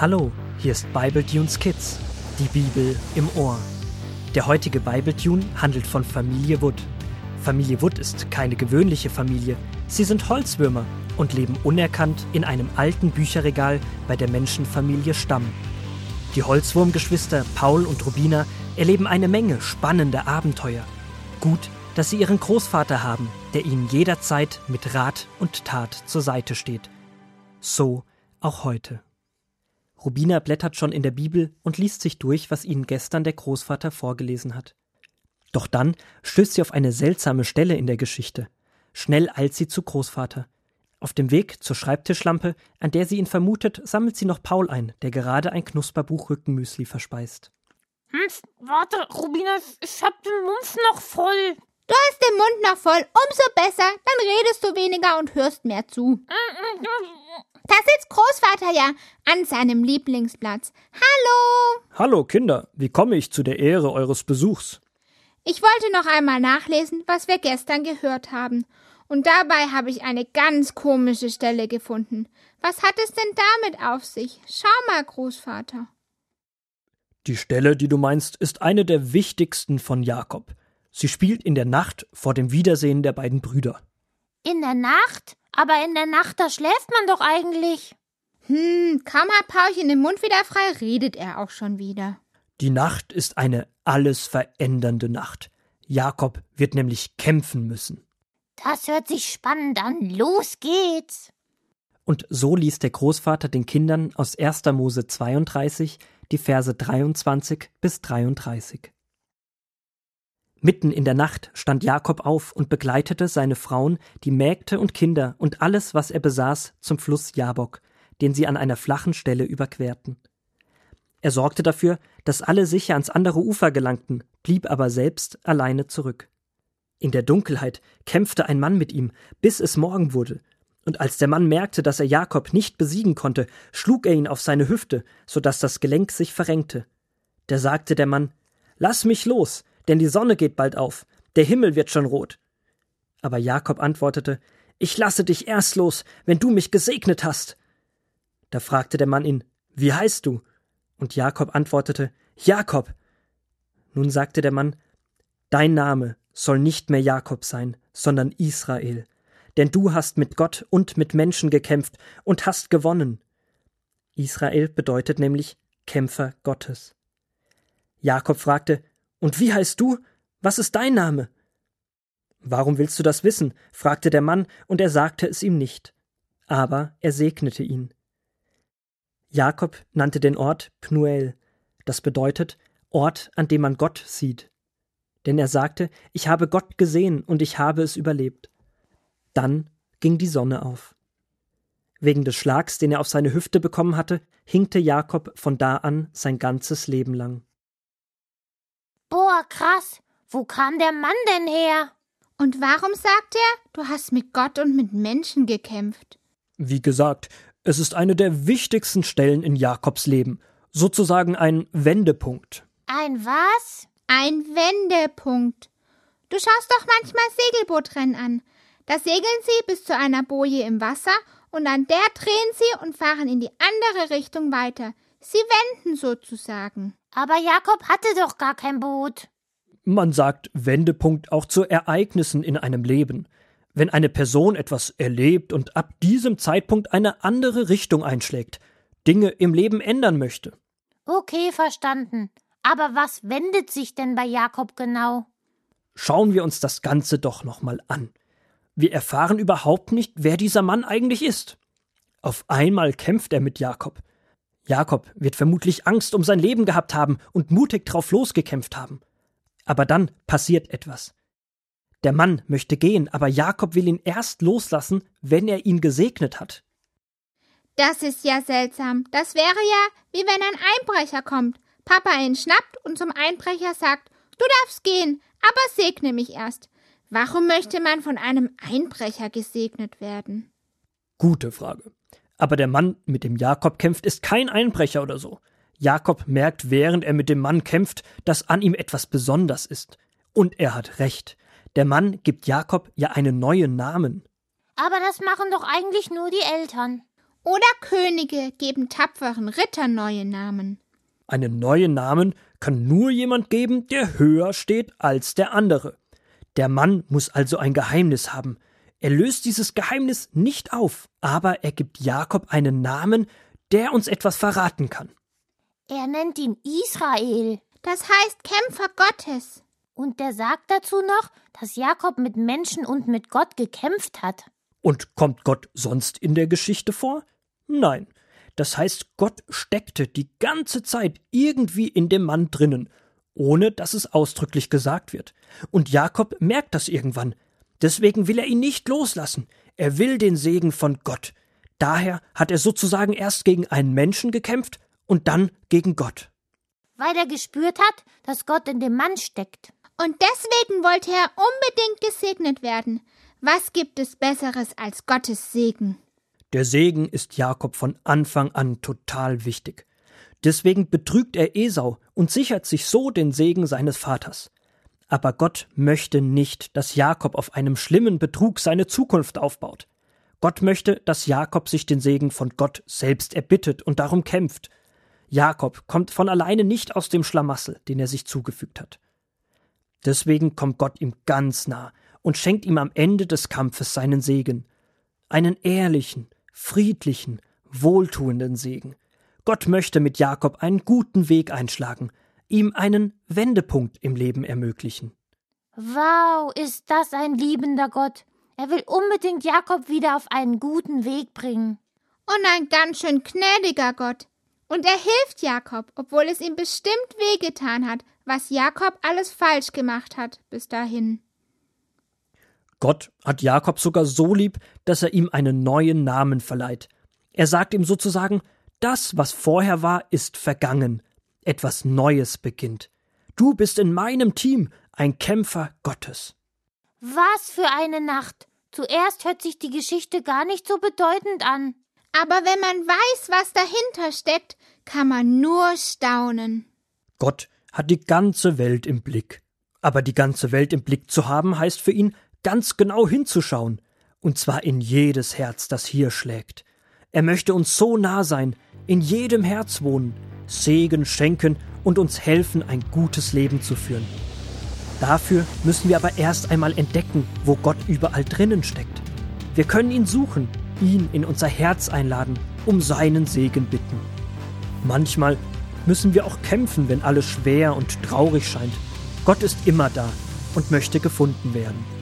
Hallo, hier ist Bible Tunes Kids, die Bibel im Ohr. Der heutige Bible Tune handelt von Familie Wood. Familie Wood ist keine gewöhnliche Familie. Sie sind Holzwürmer und leben unerkannt in einem alten Bücherregal bei der Menschenfamilie Stamm. Die Holzwurmgeschwister Paul und Rubina erleben eine Menge spannender Abenteuer. Gut, dass sie ihren Großvater haben, der ihnen jederzeit mit Rat und Tat zur Seite steht. So auch heute. Rubina blättert schon in der Bibel und liest sich durch, was ihnen gestern der Großvater vorgelesen hat. Doch dann stößt sie auf eine seltsame Stelle in der Geschichte. Schnell eilt sie zu Großvater. Auf dem Weg zur Schreibtischlampe, an der sie ihn vermutet, sammelt sie noch Paul ein, der gerade ein Knusperbuch Rückenmüsli verspeist. Hm, warte, Rubina, ich hab den Mund noch voll. Du hast den Mund noch voll, umso besser, dann redest du weniger und hörst mehr zu. Da sitzt Großvater ja an seinem Lieblingsplatz. Hallo! Hallo Kinder, wie komme ich zu der Ehre eures Besuchs? Ich wollte noch einmal nachlesen, was wir gestern gehört haben. Und dabei habe ich eine ganz komische Stelle gefunden. Was hat es denn damit auf sich? Schau mal, Großvater. Die Stelle, die du meinst, ist eine der wichtigsten von Jakob. Sie spielt in der Nacht vor dem Wiedersehen der beiden Brüder. In der Nacht? Aber in der Nacht, da schläft man doch eigentlich. Hm, kaum hat Paulchen den Mund wieder frei, redet er auch schon wieder. Die Nacht ist eine alles verändernde Nacht. Jakob wird nämlich kämpfen müssen. Das hört sich spannend an. Los geht's. Und so liest der Großvater den Kindern aus 1. Mose 32 die Verse 23 bis 33. Mitten in der Nacht stand Jakob auf und begleitete seine Frauen, die Mägde und Kinder und alles, was er besaß, zum Fluss Jabok, den sie an einer flachen Stelle überquerten. Er sorgte dafür, dass alle sicher ans andere Ufer gelangten, blieb aber selbst alleine zurück. In der Dunkelheit kämpfte ein Mann mit ihm, bis es Morgen wurde, und als der Mann merkte, dass er Jakob nicht besiegen konnte, schlug er ihn auf seine Hüfte, so dass das Gelenk sich verrenkte. Da sagte der Mann Lass mich los, denn die Sonne geht bald auf, der Himmel wird schon rot. Aber Jakob antwortete Ich lasse dich erst los, wenn du mich gesegnet hast. Da fragte der Mann ihn Wie heißt du? Und Jakob antwortete Jakob. Nun sagte der Mann Dein Name soll nicht mehr Jakob sein, sondern Israel, denn du hast mit Gott und mit Menschen gekämpft und hast gewonnen. Israel bedeutet nämlich Kämpfer Gottes. Jakob fragte und wie heißt du? Was ist dein Name? Warum willst du das wissen? fragte der Mann, und er sagte es ihm nicht. Aber er segnete ihn. Jakob nannte den Ort Pnuel, das bedeutet Ort, an dem man Gott sieht. Denn er sagte, ich habe Gott gesehen und ich habe es überlebt. Dann ging die Sonne auf. Wegen des Schlags, den er auf seine Hüfte bekommen hatte, hinkte Jakob von da an sein ganzes Leben lang. Boah, krass. Wo kam der Mann denn her? Und warum sagt er, du hast mit Gott und mit Menschen gekämpft? Wie gesagt, es ist eine der wichtigsten Stellen in Jakobs Leben, sozusagen ein Wendepunkt. Ein was? Ein Wendepunkt. Du schaust doch manchmal Segelbootrennen an. Da segeln sie bis zu einer Boje im Wasser und an der drehen sie und fahren in die andere Richtung weiter. Sie wenden sozusagen. Aber Jakob hatte doch gar kein Boot. Man sagt Wendepunkt auch zu Ereignissen in einem Leben. Wenn eine Person etwas erlebt und ab diesem Zeitpunkt eine andere Richtung einschlägt, Dinge im Leben ändern möchte. Okay, verstanden. Aber was wendet sich denn bei Jakob genau? Schauen wir uns das Ganze doch nochmal an. Wir erfahren überhaupt nicht, wer dieser Mann eigentlich ist. Auf einmal kämpft er mit Jakob. Jakob wird vermutlich Angst um sein Leben gehabt haben und mutig drauf losgekämpft haben. Aber dann passiert etwas. Der Mann möchte gehen, aber Jakob will ihn erst loslassen, wenn er ihn gesegnet hat. Das ist ja seltsam. Das wäre ja, wie wenn ein Einbrecher kommt, Papa ihn schnappt und zum Einbrecher sagt, du darfst gehen, aber segne mich erst. Warum möchte man von einem Einbrecher gesegnet werden? Gute Frage. Aber der Mann, mit dem Jakob kämpft, ist kein Einbrecher oder so. Jakob merkt, während er mit dem Mann kämpft, dass an ihm etwas besonders ist. Und er hat recht. Der Mann gibt Jakob ja einen neuen Namen. Aber das machen doch eigentlich nur die Eltern. Oder Könige geben tapferen Rittern neue Namen. Einen neuen Namen kann nur jemand geben, der höher steht als der andere. Der Mann muss also ein Geheimnis haben. Er löst dieses Geheimnis nicht auf, aber er gibt Jakob einen Namen, der uns etwas verraten kann. Er nennt ihn Israel. Das heißt Kämpfer Gottes. Und der sagt dazu noch, dass Jakob mit Menschen und mit Gott gekämpft hat. Und kommt Gott sonst in der Geschichte vor? Nein. Das heißt, Gott steckte die ganze Zeit irgendwie in dem Mann drinnen, ohne dass es ausdrücklich gesagt wird. Und Jakob merkt das irgendwann. Deswegen will er ihn nicht loslassen. Er will den Segen von Gott. Daher hat er sozusagen erst gegen einen Menschen gekämpft und dann gegen Gott. Weil er gespürt hat, dass Gott in dem Mann steckt. Und deswegen wollte er unbedingt gesegnet werden. Was gibt es Besseres als Gottes Segen? Der Segen ist Jakob von Anfang an total wichtig. Deswegen betrügt er Esau und sichert sich so den Segen seines Vaters. Aber Gott möchte nicht, dass Jakob auf einem schlimmen Betrug seine Zukunft aufbaut. Gott möchte, dass Jakob sich den Segen von Gott selbst erbittet und darum kämpft. Jakob kommt von alleine nicht aus dem Schlamassel, den er sich zugefügt hat. Deswegen kommt Gott ihm ganz nah und schenkt ihm am Ende des Kampfes seinen Segen. Einen ehrlichen, friedlichen, wohltuenden Segen. Gott möchte mit Jakob einen guten Weg einschlagen, ihm einen Wendepunkt im Leben ermöglichen. Wow, ist das ein liebender Gott. Er will unbedingt Jakob wieder auf einen guten Weg bringen. Und ein ganz schön gnädiger Gott. Und er hilft Jakob, obwohl es ihm bestimmt wehgetan hat, was Jakob alles falsch gemacht hat bis dahin. Gott hat Jakob sogar so lieb, dass er ihm einen neuen Namen verleiht. Er sagt ihm sozusagen, das, was vorher war, ist vergangen. Etwas Neues beginnt. Du bist in meinem Team ein Kämpfer Gottes. Was für eine Nacht. Zuerst hört sich die Geschichte gar nicht so bedeutend an. Aber wenn man weiß, was dahinter steckt, kann man nur staunen. Gott hat die ganze Welt im Blick. Aber die ganze Welt im Blick zu haben, heißt für ihn, ganz genau hinzuschauen. Und zwar in jedes Herz, das hier schlägt. Er möchte uns so nah sein, in jedem Herz wohnen, Segen schenken und uns helfen, ein gutes Leben zu führen. Dafür müssen wir aber erst einmal entdecken, wo Gott überall drinnen steckt. Wir können ihn suchen, ihn in unser Herz einladen, um seinen Segen bitten. Manchmal müssen wir auch kämpfen, wenn alles schwer und traurig scheint. Gott ist immer da und möchte gefunden werden.